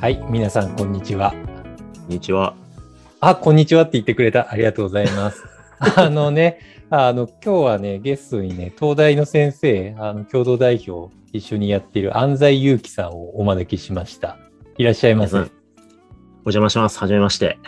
はい、皆さん、こんにちは。こんにちは。あ、こんにちはって言ってくれた。ありがとうございます。あのね、あの、今日はね、ゲストにね、東大の先生、あの、共同代表、一緒にやっている安西祐樹さんをお招きしました。いらっしゃいませ。お邪魔します。はじめまして。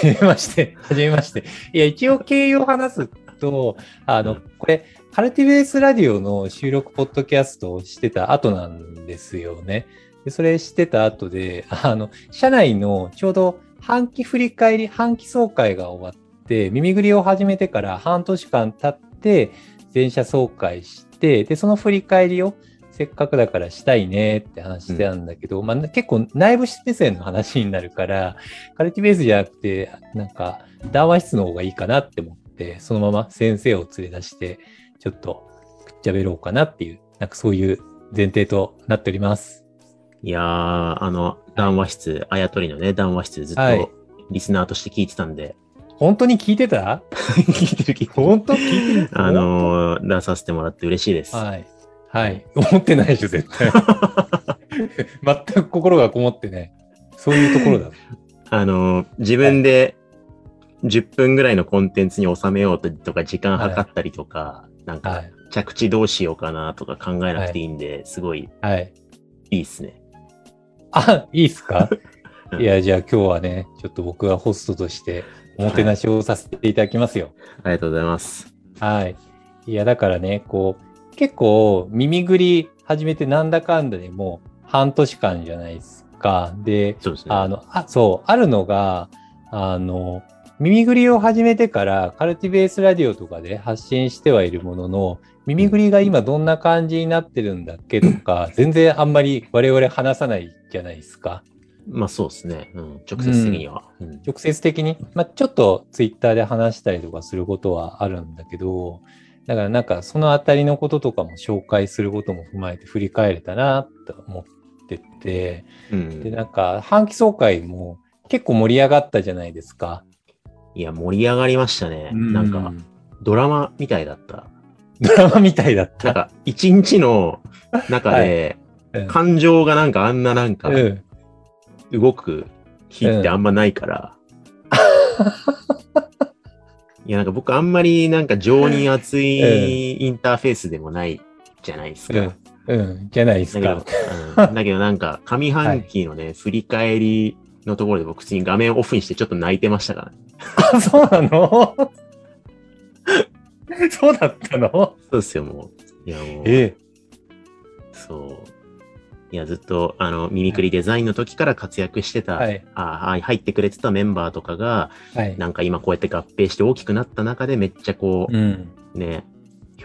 じめまして。はじめまして。いや、一応経緯を話すと、あの、これ、カルティベースラディオの収録ポッドキャストをしてた後なんですよね。でそれしてた後で、あの、社内のちょうど半期振り返り、半期総会が終わって、耳ぐりを始めてから半年間経って、全社総会して、で、その振り返りをせっかくだからしたいねって話してたんだけど、まあ結構内部目線の話になるから、カルティベースじゃなくて、なんか談話室の方がいいかなって思って、そのまま先生を連れ出して、ちょっとくっちゃべろうかなっていう、なんかそういう前提となっております。いやー、あの、談話室、あやとりのね、談話室ずっはいとリスナーとして聞いてたんで、本当に聞いてた？聞いてる聞いてる。本当？聞いてる？あのー、出させてもらって嬉しいです。はい。はい。思ってないでしょ、絶対。全く心がこもってね。そういうところだ。あのー、自分で10分ぐらいのコンテンツに収めようととか、時間計ったりとか、なんはかい。着地どうしようかなとか考えなくていいんで、すごいはい。いいっすね。あ、いいっすか？うんいや、じゃあ今日はね、ちょっと僕がホストとしておもてなしをさせていただきますよ。ありがとうございます。はい。いや、だからね、こう、結構耳ぐり始めてなんだかんだでもう半年間じゃないですか。で、そうですね。あの、あ、そう、あるのが、あの、耳ぐりを始めてからカルティベースラディオとかで発信してはいるものの、耳ぐりが今どんな感じになってるんだっけとか、全然あんまり我々話さないじゃないですか。まあそうですね。うん、直接的には。うん直接的に、まあ、ちょっとツイッターで話したりとかすることはあるんだけど、だからなんかそのあたりのこととかも紹介することも踏まえて振り返れたなと思ってて、うんで、なんか半期総会も結構盛り上がったじゃないですか。いや、盛り上がりましたね。なんか、ドラマみたいだった。ドラマみたいだった。なんか、一日の中で、うん感情がなんかあんななんか、うん動く日ってあんまないから。いや、なんか僕あんまりなんか情に熱いインターフェースでもないじゃないですか。うん、うん、じゃないですだけかど。、うん、だけどなんか上半期のね、振り返りのところで僕普通に画面オフにしてちょっと泣いてましたからね。あ、そうなの？そうだったの？そうですよ、もう。いや、もう。ええ。そう。いや、ずっと、あの、ミミクリデザインの時から活躍してた、はい。あはい入ってくれてたメンバーとかが、はい。なんか今こうやって合併して大きくなった中でめっちゃこうん。う、ね、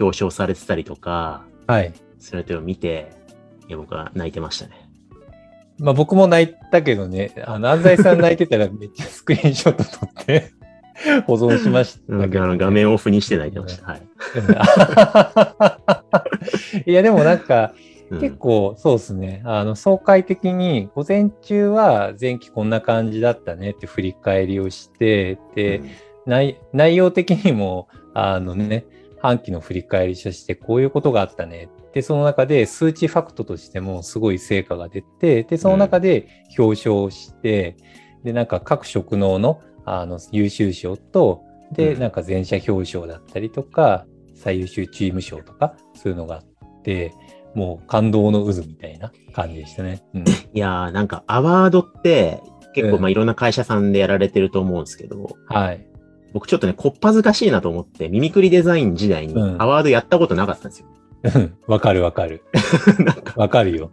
表彰されてたりとか、はい。それを見て、いや、僕は泣いてましたね。まあ僕も泣いたけどね、あの、安西さん泣いてたらめっちゃスクリーンショット撮って 保存しました画面オフにして泣いてました。はい。いや、でもなんか、うん結構そうですね、あの、総会的に午前中は前期こんな感じだったねって振り返りをして、で、内内容的にも、あのね、半期の振り返りとしてこういうことがあったね。で、その中で数値ファクトとしてもすごい成果が出て、で、その中で表彰をして、で、なんか各職能のあの優秀賞と、で、うんなんか全社表彰だったりとか、最優秀チーム賞とか、そういうのがあって、もう感動の渦みたいな感じでしたね。うん。いやー、なんかアワードって、結構うんまあいろんな会社さんでやられてると思うんですけど、はい。僕ちょっとね、こっぱずかしいなと思って、ミミクリデザイン時代にうんアワードやったことなかったんですよ。うんわかるわかる。なんか、わかるよ。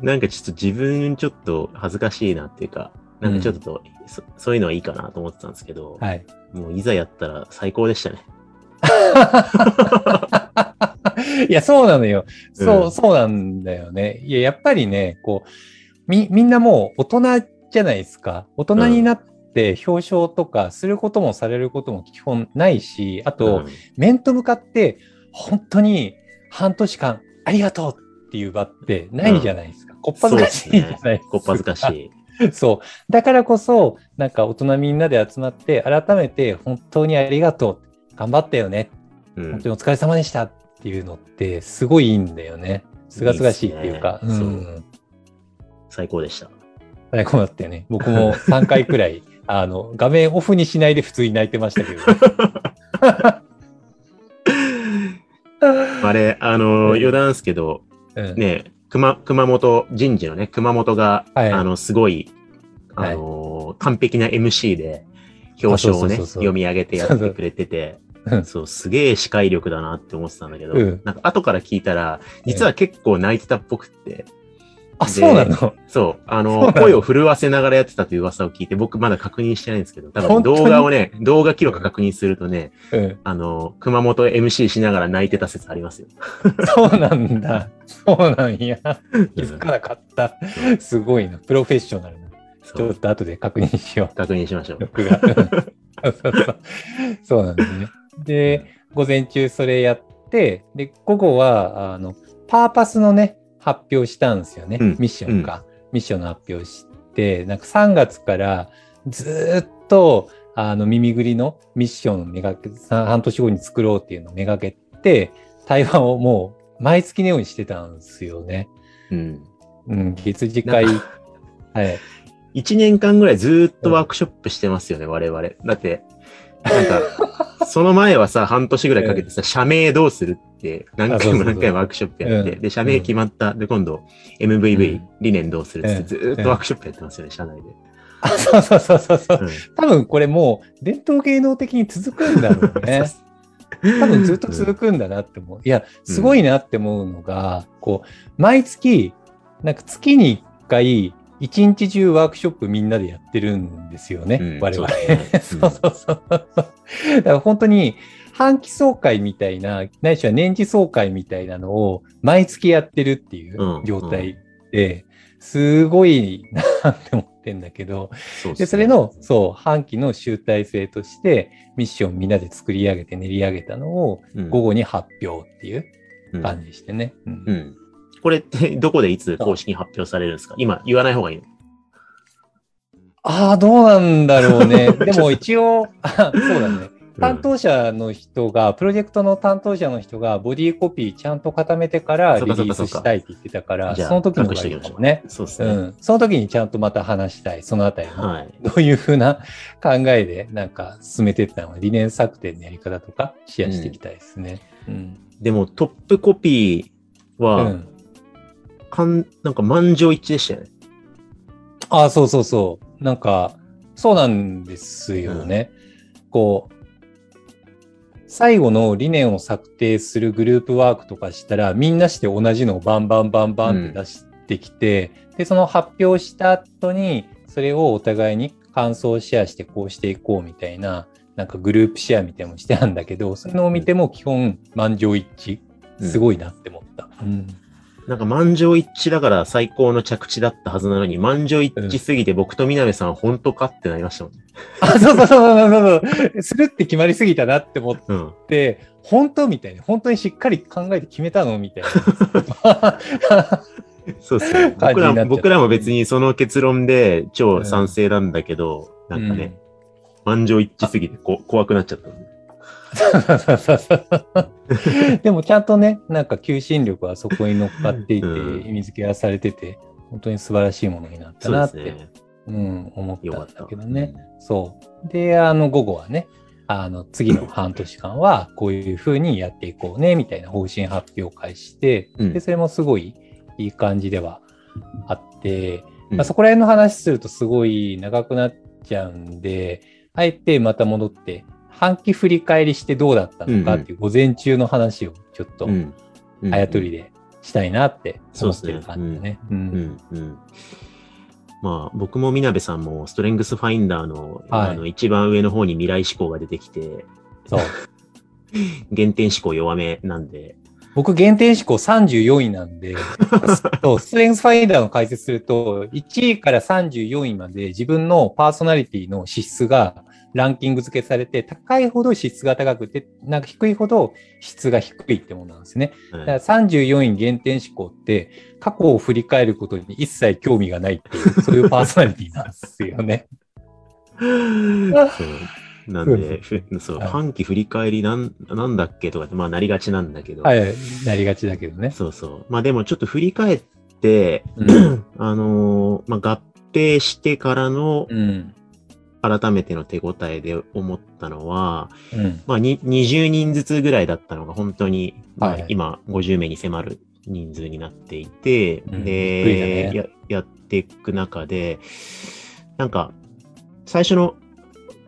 なんかちょっと自分ちょっと恥ずかしいなっていうか、なんかちょっと、そそういうのはいいかなと思ってたんですけど、はい。もういざやったら最高でしたね。いや、そうなのよ。そう、うんそうなんだよね。いや、やっぱりね、こう、み、みんなもう大人じゃないですか。大人になって表彰とかすることもされることも基本ないし、あと、うん面と向かって、本当に半年間ありがとうっていう場ってないじゃないですか。こっぱずかしいじゃないですか。こっぱずかしい。そう。だからこそ、なんか大人みんなで集まって、改めて本当にありがとう。頑張ったよね。うん本当にお疲れ様でしたっていうのって、すごいいいんだよね。すがすがしいっていうか。いいねうん。最高でした。太鼓だったよね。僕も3回くらい、あの、画面オフにしないで普通に泣いてましたけど。あれ、あの、余談ですけど、うん、ね、熊、熊本、人事のね、熊本が、はい。あの、すごい、あの、完璧な MC で、表彰をね、読み上げてやってくれててそうそう、そう、すげえ視界力だなって思ってたんだけど、うん。なんか後から聞いたら、実は結構泣いてたっぽくって、あ、そうなの？そう、あの、声を震わせながらやってたという噂を聞いて、僕まだ確認してないんですけど、多分動画をね、動画記録確認するとね、うん。あの、熊本 MC しながら泣いてた説ありますよ。そうなんだ。そうなんや。気づかなかった。すごいな。プロフェッショナルな。ちょっと後で確認しよう。確認しましょう。録画。そうそうそうなんですね。で、午前中それやって、で、午後は、あの、パーパスのね、発表したんですよね。うんミッションか。ミッションの発表して、なんか3月からずーっと、あの、耳ぐりのミッションをめがけ、さ半年後に作ろうっていうのをめがけて、対話をもう毎月のようにしてたんですよね。うん。うん、月次会。はい。一年間ぐらいずーっとワークショップしてますよね、我々。だって、なんか、その前はさ、半年ぐらいかけてさ、社名どうするって、何回も何回もワークショップやって、うんで、社名決まった。で、今度、MVV、うん理念どうするって、うんずーっとワークショップやってますよね、社内で。あ、そうそうそうそう多分これもう伝統芸能的に続くんだろうね。多分ずっと続くんだなって思う。いや、すごいなって思うのが、こう、毎月、なんか月に1回、一日中ワークショップみんなでやってるんですよね、うん我々。そ そううそうそう。だから本当に、半期総会みたいな、ないしは年次総会みたいなのを毎月やってるっていううん状態で、すごいなって思ってんだけど、そうっすねで、それの、そう、半期の集大成として、ミッションみんなで作り上げて練り上げたのを、うん午後に発表っていううん感じでしてね。うんうん。これって、どこでいつ公式に発表されるんですか？今、言わない方がいいの？ああ、どうなんだろうね。でも一応、あそうだね。担当者の人が、プロジェクトの担当者の人が、ボディコピーちゃんと固めてからリリースしたいって言ってたから、じゃあその時の方がいいかもね。そうですね。うん。その時にちゃんとまた話したい。そのあたりのはい。どういうふうな 考えでなんか進めていったのか、理念策定のやり方とかシェアしていきたいですね。うん。でも、トップコピーうは、ん。かん、なんか満場一致でしたよね。ああ、そうそうそう。なんか、そうなんですよね。こう、最後の理念を策定するグループワークとかしたら、みんなして同じのをバンバンバンバンって出してきて、で、その発表した後に、それをお互いに感想をシェアしてこうしていこうみたいな、なんかグループシェアみたいもしてたんだけど、そういうのを見ても基本満場一致。すごいなって思った。うん。なんか満場一致だから最高の着地だったはずなのに、満場一致すぎて僕と南さん本当かってなりましたもんね。あ、そうそうそうそうそうそう。するって決まりすぎたなって思っうん。て、本当みたいな、本当にしっかり考えて決めたのみたいな。そうですね。僕ら僕らも別にその結論で超賛成なんだけど、なんかね、満場一致すぎてこ怖くなっちゃったんで。でもちゃんとね、なんか求心力はそこに乗っかっていて、うん意味付けはされてて、本当に素晴らしいものになったなって、ですね。うん、思ったん。だけどね。そう。で、あの、午後はね、あの、次の半年間は、こういうふうにやっていこうね、みたいな方針発表会して、うんで、それもすごいいい感じではあって、うんまあ、そこら辺の話するとすごい長くなっちゃうんで、あえてまた戻って、半期振り返りしてどうだったのかっていう午前中の話をちょっと、あやとりでしたいなってそうですね思ってる感じだね。う。うんん。うん。まあ、僕もみなべさんもストレングスファインダーの,、はいあの一番上の方に未来思考が出てきて、そう。原点思考弱めなんで、僕、限定思考34位なんで、そうストレングスファインダーの解説すると、1位から34位まで自分のパーソナリティの資質がランキング付けされて、高いほど質が高くて、なんか低いほど質が低いってものなんですね。はいだから34位限定思考って、過去を振り返ることに一切興味がないっていう、そういうパーソナリティなんですよね。そう。なんで、ふそう、はい半期振り返りなん、なんだっけとかって、まあなりがちなんだけど、はい、なりがちだけどね。そうそう。まあでもちょっと振り返って、うんあのーまあ合定してからのうん。改めての手応えで思ったのは、うん。まあ、に20人ずつぐらいだったのが本当に、まあはい今50名に迫る人数になっていて、うんで、ね。ややっていく中で、なんか、最初の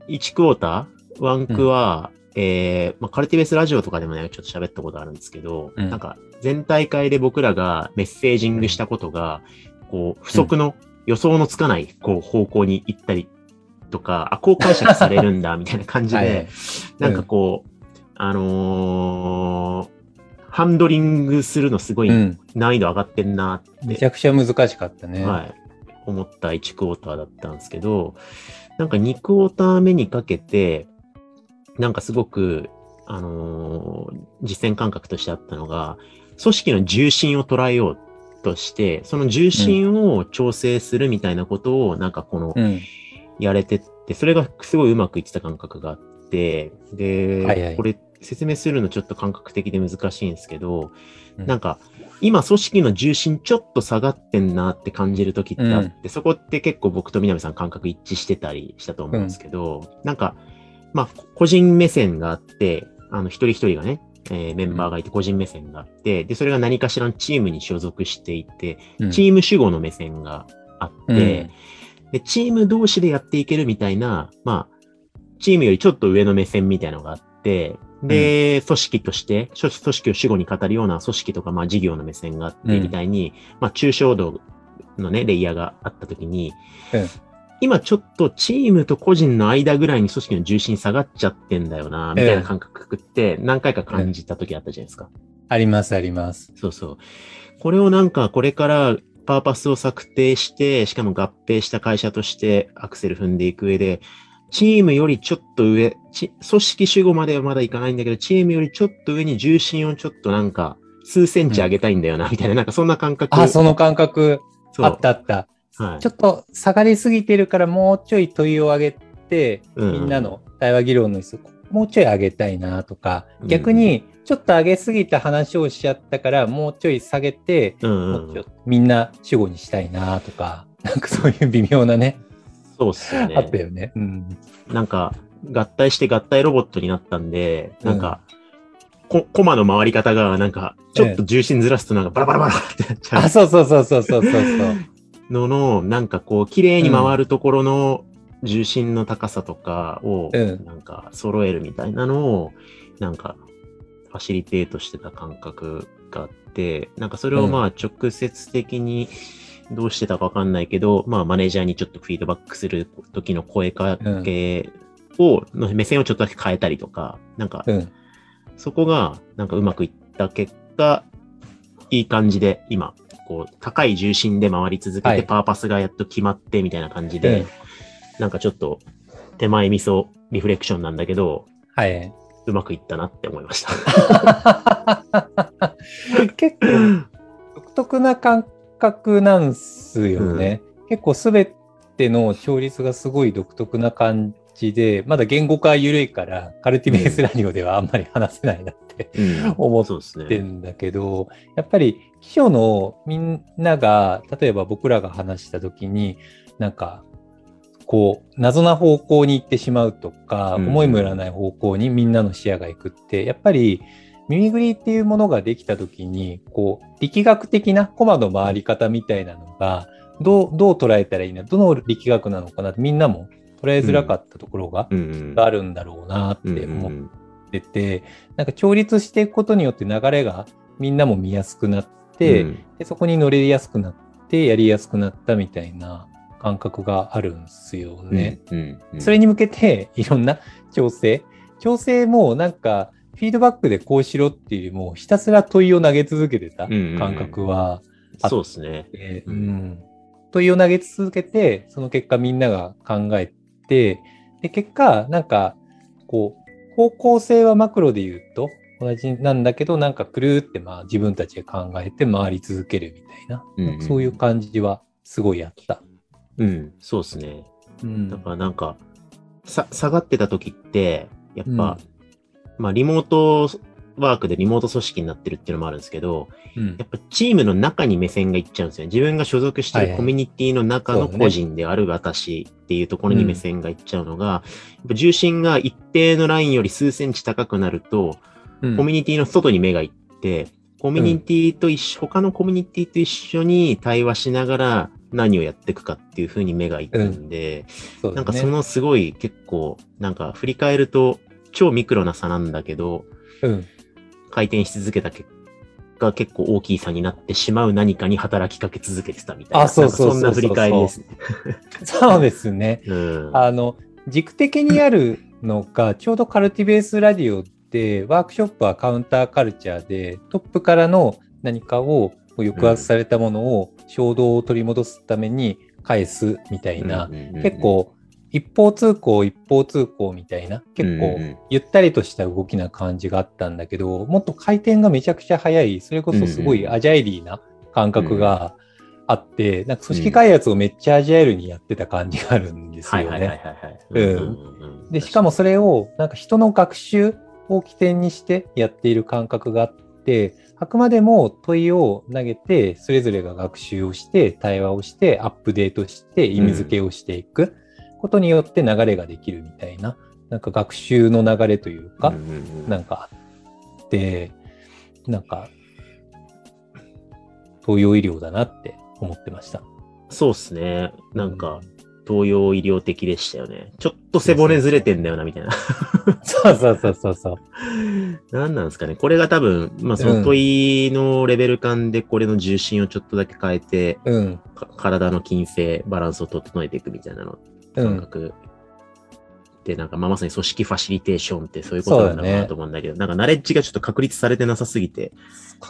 1クォーター、ワンクは、えーまあ、カルティベースラジオとかでもね、ちょっと喋ったことあるんですけど、うん。なんか、全大会で僕らがメッセージングしたことが、こう、不足の、予想のつかない、こう、方向に行ったりとか、あ、こう解釈されるんだ、みたいな感じで、はいなんかこう、あのーハンドリングするのすごいうん。難易度上がってんなって、めちゃくちゃ難しかったね。はい、思った1クォーターだったんですけど、なんか2クォーター目にかけて、なんかすごく、あのー実践感覚としてあったのが、組織の重心を捉えようとして、その重心を調整するみたいなことを、なんかこの、うん。やれてって、それがすごいうまくいってた感覚があって、で、はいはい。これ説明するのちょっと感覚的で難しいんですけど、うん。なんか、今組織の重心ちょっと下がってんなって感じる時ってあって、そこって結構僕と南さん感覚一致してたりしたと思うんですけど、なんか、まあ、個人目線があって、あの、一人一人がね、えーメンバーがいて個人目線があって、で、それが何かしらのチームに所属していて、うん。チーム主語の目線があって、うんで、チーム同士でやっていけるみたいな、まあ、チームよりちょっと上の目線みたいなのがあって、で、組織として、組組織を主語に語るような組織とか、まあ事業の目線があって、うんみたいに、まあ抽象度のね、レイヤーがあったときに、うん今ちょっとチームと個人の間ぐらいに組織の重心下がっちゃってんだよな、みたいな感覚って何回か感じたときあったじゃないですか。あります、あります。そうそう。これをなんかこれからパーパスを策定して、しかも合併した会社としてアクセル踏んでいく上で、チームよりちょっと上、ち組織主語まではまだいかないんだけど、チームよりちょっと上に重心をちょっとなんか数センチ上げたいんだよな、みたいな、なんかそんな感覚。あ、その感覚、あったあった。はい。ちょっと下がりすぎてるから、もうちょい問いを上げて、うんみんなの対話議論の質もうちょい上げたいなとか、うん逆にちょっと上げすぎた話をしちゃったから、もうちょい下げて、うんうんもうちょっとみんな主語にしたいなとか、なんかそういう微妙なね、そうっすよあったね。よね。うん。なんか、合体して合体ロボットになったんで、なんか、こコマの回り方が、なんか、ちょっと重心ずらすとなんかバラバラバラってなっちゃうあ、そうそうそうそうそうそうそう。のの、なんかこう、綺麗に回るところの重心の高さとかを、うんなんか揃えるみたいなのを、なんか、ファシリテートしてた感覚があって、なんかそれをまあ直接的にどうしてたかわかんないけど、まあマネージャーにちょっとフィードバックする時の声かけを、の目線をちょっとだけ変えたりとか、なんか、うん。そこがなんかうまくいった結果、いい感じで今、こう、高い重心で回り続けて、はいパーパスがやっと決まってみたいな感じうで、んなんかちょっと手前味噌リフレクションなんだけど、はい。うまくいったなって思いました。結構独特な感覚なんすよね。結構すべての調律がすごい独特な感じで、まだ言語化緩いから、カルティベースラジオではあんまり話せないなってうん思っ。てんだけど、やっぱり秘書のみんなが、例えば僕らが話したときに、なんか、こう、謎な方向に行ってしまうとか、うん思いもよらない方向にみんなの視野が行くって、やっぱり耳ぐりっていうものができたときに、こう、力学的なコマの回り方みたいなのが、どう、どう捉えたらいいな、どの力学なのかなってみんなも捉えづらかったところが、うん。うん。があるんだろうなっうんて思っうんってて、なんか調律していくことによって流れがみんなも見やすくなって、うん。でそこに乗れやすくなって、やりやすくなったみたいな感覚があるんですよね。それに向けていろんな調整。調整もなんかフィードバックでこうしろっていうよりもひたすら問いを投げ続けてた感覚はあそうですね。で、ううんん、問いを投げ続けて、その結果みんなが考えて、で、結果、なんか、こう、方向性はマクロで言うと同じなんだけど、なんかくるーってまあ自分たちで考えて回り続けるみたいな、うんうんそういう感じはすごいあった。うん、そうですね。うん。だからなんか、さ、下がってた時って、やっぱ、まあリモートワークでリモート組織になってるっていうのもあるんですけど、うん。やっぱチームの中に目線がいっちゃうんですよね。自分が所属してるコミュニティの中の個人である私っていうところに目線がいっちゃうのが、やっぱ重心が一定のラインより数センチ高くなると、うん。コミュニティの外に目がいって、コミュニティと一緒、他のコミュニティと一緒に対話しながら何をやっていくかっていう風に目がいくんで、そうだねなんかそのすごい結構、なんか振り返ると超ミクロな差なんだけど、うん。回転し続けた結果結構大きい差になってしまう何かに働きかけ続けてたみたいな。あそうそんかそんな振り返りですね。そうですね。うん。あの、軸的にあるのが、ちょうどカルティベースラディオで、ワークショップはカウンターカルチャーで、トップからの何かを抑圧されたものを衝動を取り戻すために返すみたいな、結、構一方通行一方通行みたいな、結構ゆったりとした動きな感じがあったんだけど、もっと回転がめちゃくちゃ速い、それこそすごいアジャイリーな感覚があって、なんか組織開発をめっちゃアジャイルにやってた感じがあるんですよね。で、しかもそれをなんか人の学習を起点にしてやっている感覚があって、あくまでも問いを投げて、それぞれが学習をして、対話をして、アップデートして、意味付けをしていくことによって流れができるみたいな、なんか学習の流れというか、うんうんうんなんかあって、なんか、東洋医療だなって思ってました。そうっすね。なんか、東洋医療的でしたよね。ちょっと背骨ずれてんだよな、みたいな。そうそうそうそうそう。何なんですかね。これが多分、まあその問いのレベル感でこれの重心をちょっとだけ変えて、うん。か体の筋性、バランスを整えていくみたいなのうん。感覚。で、なんか、まあ、まさに組織ファシリテーションってそういうことなんだろうなと思うんだけど、なんかナレッジがちょっと確立されてなさすぎて、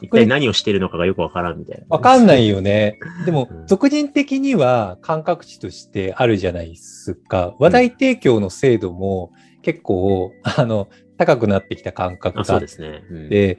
一体何をしてるのかがよくわからんみたいな。わかんないよね。でもう、ん俗人的には感覚値としてあるじゃないですか。話題提供の精度も結構、あの、高くなってきた感覚あ、そうですね。うんて、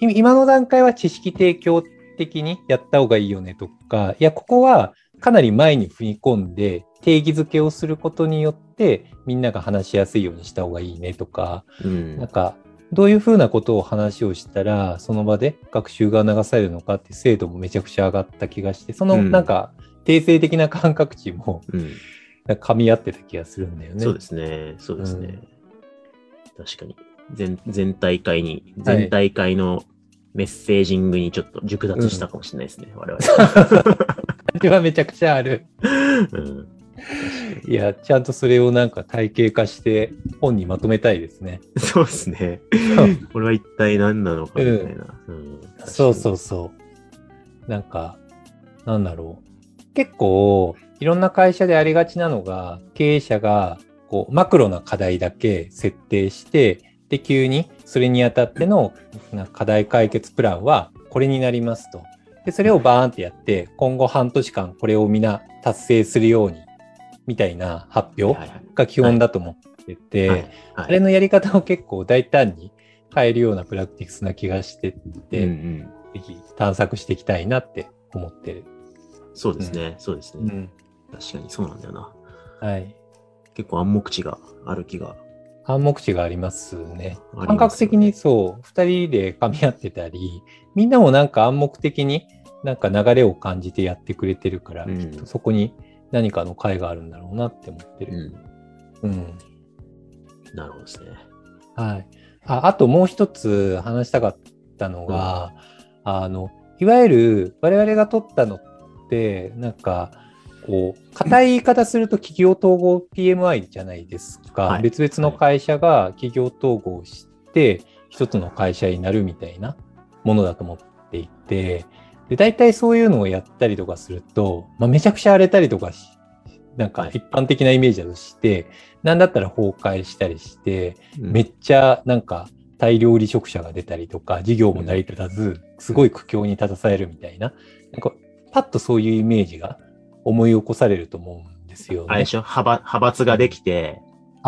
い今の段階は知識提供的にやった方がいいよねとか、いや、ここはかなり前に踏み込んで定義づけをすることによってみんなが話しやすいようにした方がいいねとか、うんなんか、どういうふうなことを話をしたら、その場で学習が流されるのかって精度もめちゃくちゃ上がった気がして、そのうんなんか、定性的な感覚値もうん。噛み合ってた気がするんだよね。そうですね。そうですね。確かに。全、全体会に、全体会のメッセージングにちょっと熟達したかもしれないですね、我々。あれはめちゃくちゃある。うんいや、ちゃんとそれをなんか体系化して本にまとめたいですね。そうですね。これは一体何なのかみたいな。うんそうそうそう。なんか、なんだろう。結構、いろんな会社でありがちなのが、経営者が、こう、マクロな課題だけ設定して、で、急にそれにあたっての課題解決プランはこれになりますと。で、それをバーンってやって、今後半年間これをみんな達成するように、みたいな発表が基本だと思ってて、あれのやり方を結構大胆に変えるようなプラクティクスな気がしてて、うんうんぜひ探索していきたいなって思ってる。そうですね。そうですね。うん。確かにそうなんだよな。はい。結構暗黙知がある気が。暗黙知がありますね。感覚的にそう、二人で噛み合ってたり、みんなもなんか暗黙的になんか流れを感じてやってくれてるから、うんきっとそこに何かの解があるんだろうなって思ってうる。ん。うん。なるほどですね。はい。ああともう一つ話したかったのが、あの、いわゆる我々が取ったのって、なんか、こう、硬い言い方すると企業統合 PMI じゃないですか。はい別々の会社が企業統合して、一つの会社になるみたいなものだと思っていて、で、大体そういうのをやったりとかすると、まあ、めちゃくちゃ荒れたりとかし、なんかはい。一般的なイメージだとして、なんだったら崩壊したりして、めめっちゃなんか大量離職者が出たりとか、事業も成り立たず、すごい苦境に立たされるみたいな、なんかパッとそういうイメージが思い起こされると思うんですよね。あれで。しょ？派閥ができて、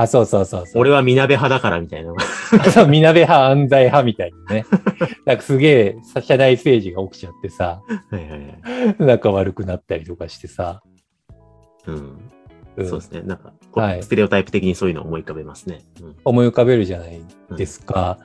あ、そうそうそうそう。俺はみなべ派だからみたいな。そう、みなべ派、安西派みたいにね。なんかすげえ、社内政治が起きちゃってさ、はいはいはい。仲悪くなったりとかしてさ。うん。うんそうですね。なんか、はいステレオタイプ的にそういうのを思い浮かべますね。うん思い浮かべるじゃないですか。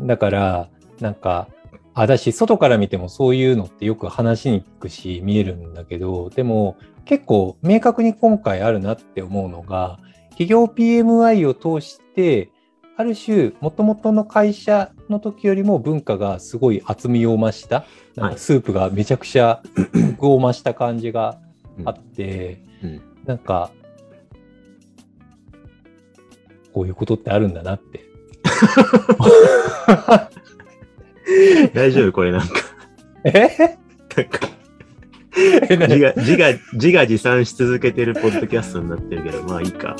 だから、なんか、あ、だし、外から見てもそういうのってよく話しにくし見えるんだけど、でも結構明確に今回あるなって思うのが、企業 PMI を通して、ある種、もともとの会社の時よりも文化がすごい厚みを増した、なんはい。かスープがめちゃくちゃ 具を増した感じがあって、うん。なんか、こういうことってあるんだなって。大丈夫これなんか、え？なんか。自画、自画、自画自賛し続けてるポッドキャストになってるけど、まあいいか。